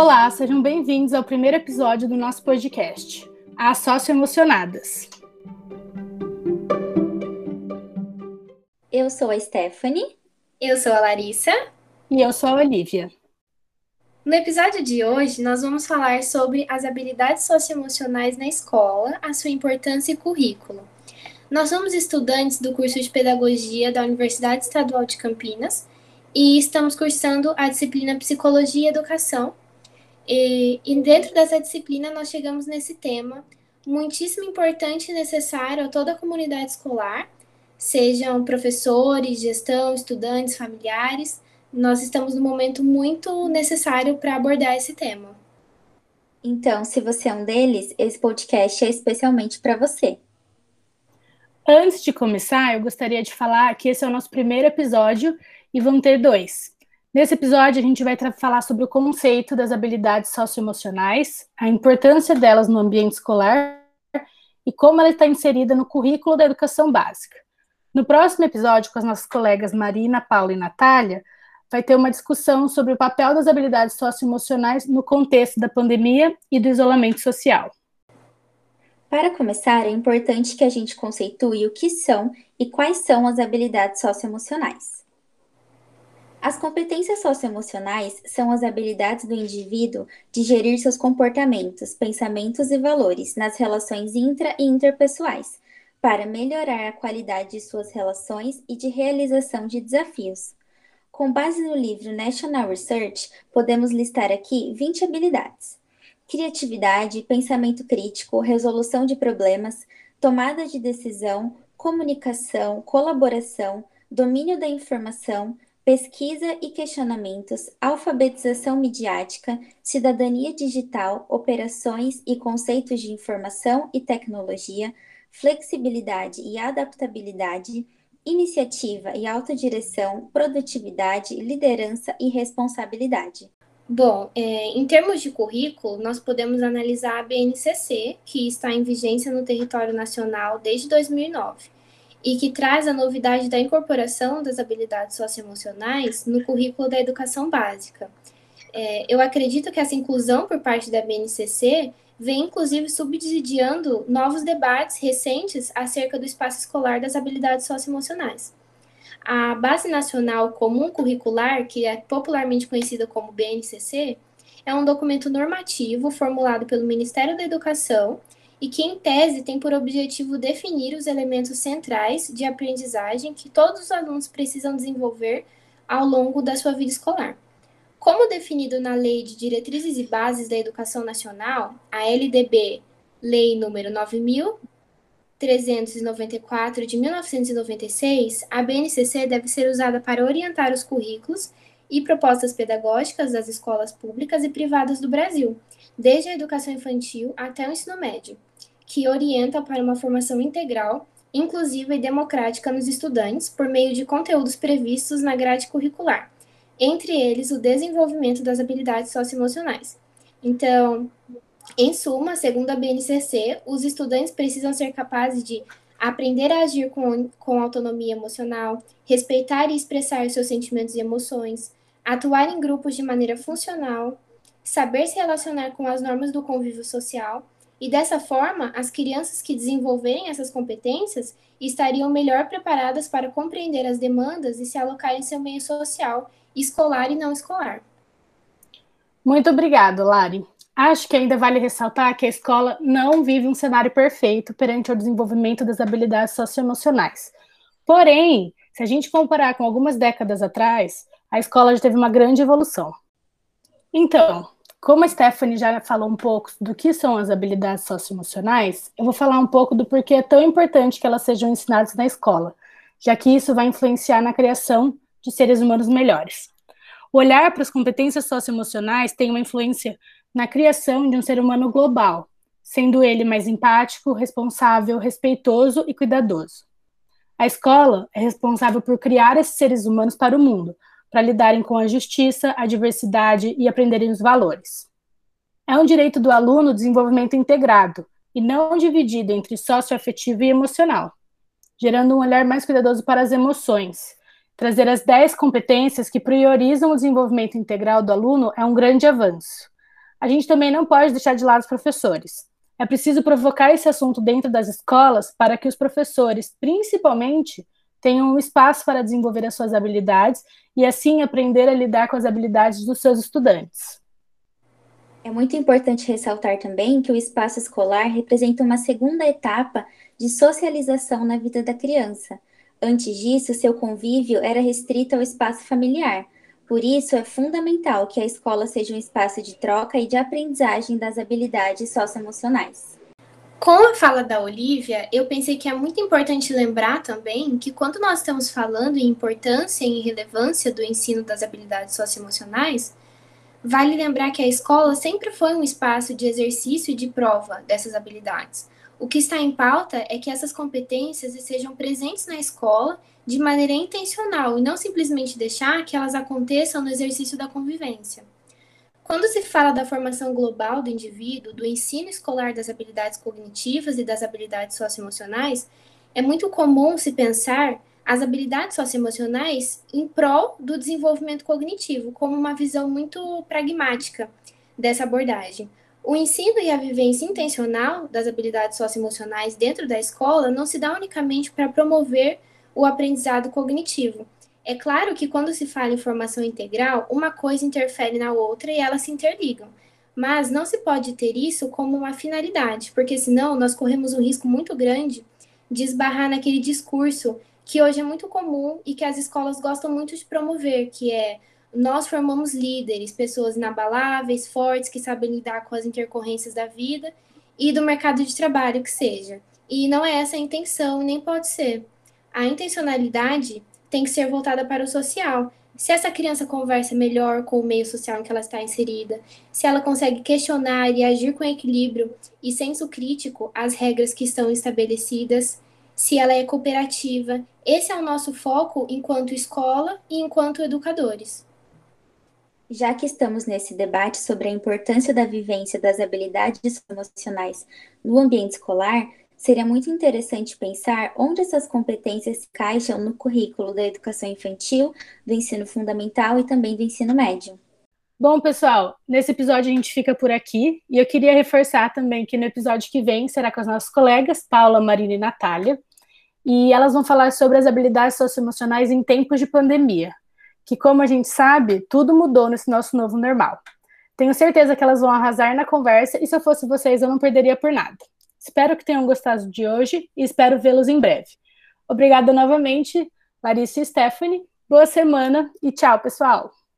Olá, sejam bem-vindos ao primeiro episódio do nosso podcast, As Socioemocionadas. Eu sou a Stephanie. Eu sou a Larissa. E eu sou a Olivia. No episódio de hoje, nós vamos falar sobre as habilidades socioemocionais na escola, a sua importância e currículo. Nós somos estudantes do curso de Pedagogia da Universidade Estadual de Campinas e estamos cursando a disciplina Psicologia e Educação. E, e dentro dessa disciplina, nós chegamos nesse tema muitíssimo importante e necessário a toda a comunidade escolar, sejam professores, gestão, estudantes, familiares. Nós estamos num momento muito necessário para abordar esse tema. Então, se você é um deles, esse podcast é especialmente para você. Antes de começar, eu gostaria de falar que esse é o nosso primeiro episódio e vão ter dois. Nesse episódio, a gente vai falar sobre o conceito das habilidades socioemocionais, a importância delas no ambiente escolar e como ela está inserida no currículo da educação básica. No próximo episódio, com as nossas colegas Marina, Paula e Natália, vai ter uma discussão sobre o papel das habilidades socioemocionais no contexto da pandemia e do isolamento social. Para começar, é importante que a gente conceitue o que são e quais são as habilidades socioemocionais. As competências socioemocionais são as habilidades do indivíduo de gerir seus comportamentos, pensamentos e valores nas relações intra e interpessoais, para melhorar a qualidade de suas relações e de realização de desafios. Com base no livro National Research, podemos listar aqui 20 habilidades criatividade, pensamento crítico, resolução de problemas, tomada de decisão, comunicação, colaboração, domínio da informação, pesquisa e questionamentos, alfabetização midiática, cidadania digital, operações e conceitos de informação e tecnologia, flexibilidade e adaptabilidade, iniciativa e autodireção, produtividade, liderança e responsabilidade. Bom, é, em termos de currículo, nós podemos analisar a BNCC, que está em vigência no território nacional desde 2009 e que traz a novidade da incorporação das habilidades socioemocionais no currículo da educação básica. É, eu acredito que essa inclusão por parte da BNCC vem inclusive subsidiando novos debates recentes acerca do espaço escolar das habilidades socioemocionais. A Base Nacional Comum Curricular, que é popularmente conhecida como BNCC, é um documento normativo formulado pelo Ministério da Educação e que, em tese, tem por objetivo definir os elementos centrais de aprendizagem que todos os alunos precisam desenvolver ao longo da sua vida escolar. Como definido na Lei de Diretrizes e Bases da Educação Nacional, a LDB, Lei número 9000 394 de 1996, a BNCC deve ser usada para orientar os currículos e propostas pedagógicas das escolas públicas e privadas do Brasil, desde a educação infantil até o ensino médio, que orienta para uma formação integral, inclusiva e democrática nos estudantes por meio de conteúdos previstos na grade curricular, entre eles o desenvolvimento das habilidades socioemocionais. Então, em suma, segundo a BNCC, os estudantes precisam ser capazes de aprender a agir com, com autonomia emocional, respeitar e expressar seus sentimentos e emoções, atuar em grupos de maneira funcional, saber se relacionar com as normas do convívio social, e dessa forma, as crianças que desenvolverem essas competências estariam melhor preparadas para compreender as demandas e se alocar em seu meio social, escolar e não escolar. Muito obrigado, Lari. Acho que ainda vale ressaltar que a escola não vive um cenário perfeito perante o desenvolvimento das habilidades socioemocionais. Porém, se a gente comparar com algumas décadas atrás, a escola já teve uma grande evolução. Então, como a Stephanie já falou um pouco do que são as habilidades socioemocionais, eu vou falar um pouco do porquê é tão importante que elas sejam ensinadas na escola, já que isso vai influenciar na criação de seres humanos melhores. O olhar para as competências socioemocionais tem uma influência na criação de um ser humano global, sendo ele mais empático, responsável, respeitoso e cuidadoso. A escola é responsável por criar esses seres humanos para o mundo, para lidarem com a justiça, a diversidade e aprenderem os valores. É um direito do aluno desenvolvimento integrado e não dividido entre socioafetivo e emocional, gerando um olhar mais cuidadoso para as emoções. Trazer as 10 competências que priorizam o desenvolvimento integral do aluno é um grande avanço. a gente também não pode deixar de lado os professores. É preciso provocar esse assunto dentro das escolas para que os professores, principalmente, tenham um espaço para desenvolver as suas habilidades e assim aprender a lidar com as habilidades dos seus estudantes. É muito importante ressaltar também que o espaço escolar representa uma segunda etapa de socialização na vida da criança. Antes disso, seu convívio era restrito ao espaço familiar. Por isso, é fundamental que a escola seja um espaço de troca e de aprendizagem das habilidades socioemocionais. Com a fala da Olivia, eu pensei que é muito importante lembrar também que quando nós estamos falando em importância e relevância do ensino das habilidades socioemocionais, vale lembrar que a escola sempre foi um espaço de exercício e de prova dessas habilidades. O que está em pauta é que essas competências sejam presentes na escola de maneira intencional e não simplesmente deixar que elas aconteçam no exercício da convivência. Quando se fala da formação global do indivíduo, do ensino escolar das habilidades cognitivas e das habilidades socioemocionais, é muito comum se pensar as habilidades socioemocionais em prol do desenvolvimento cognitivo, como uma visão muito pragmática dessa abordagem. O ensino e a vivência intencional das habilidades socioemocionais dentro da escola não se dá unicamente para promover o aprendizado cognitivo, é claro que quando se fala em formação integral, uma coisa interfere na outra e elas se interligam. Mas não se pode ter isso como uma finalidade, porque senão nós corremos um risco muito grande de esbarrar naquele discurso que hoje é muito comum e que as escolas gostam muito de promover, que é nós formamos líderes, pessoas inabaláveis, fortes, que sabem lidar com as intercorrências da vida e do mercado de trabalho que seja. E não é essa a intenção, nem pode ser. A intencionalidade tem que ser voltada para o social. Se essa criança conversa melhor com o meio social em que ela está inserida, se ela consegue questionar e agir com equilíbrio e senso crítico as regras que estão estabelecidas, se ela é cooperativa, esse é o nosso foco enquanto escola e enquanto educadores. Já que estamos nesse debate sobre a importância da vivência das habilidades emocionais no ambiente escolar, seria muito interessante pensar onde essas competências se encaixam no currículo da educação infantil, do ensino fundamental e também do ensino médio. Bom, pessoal, nesse episódio a gente fica por aqui e eu queria reforçar também que no episódio que vem será com as nossas colegas Paula, Marina e Natália, e elas vão falar sobre as habilidades socioemocionais em tempos de pandemia, que como a gente sabe, tudo mudou nesse nosso novo normal. Tenho certeza que elas vão arrasar na conversa e se eu fosse vocês eu não perderia por nada. Espero que tenham gostado de hoje e espero vê-los em breve. Obrigada novamente, Larissa e Stephanie. Boa semana e tchau, pessoal!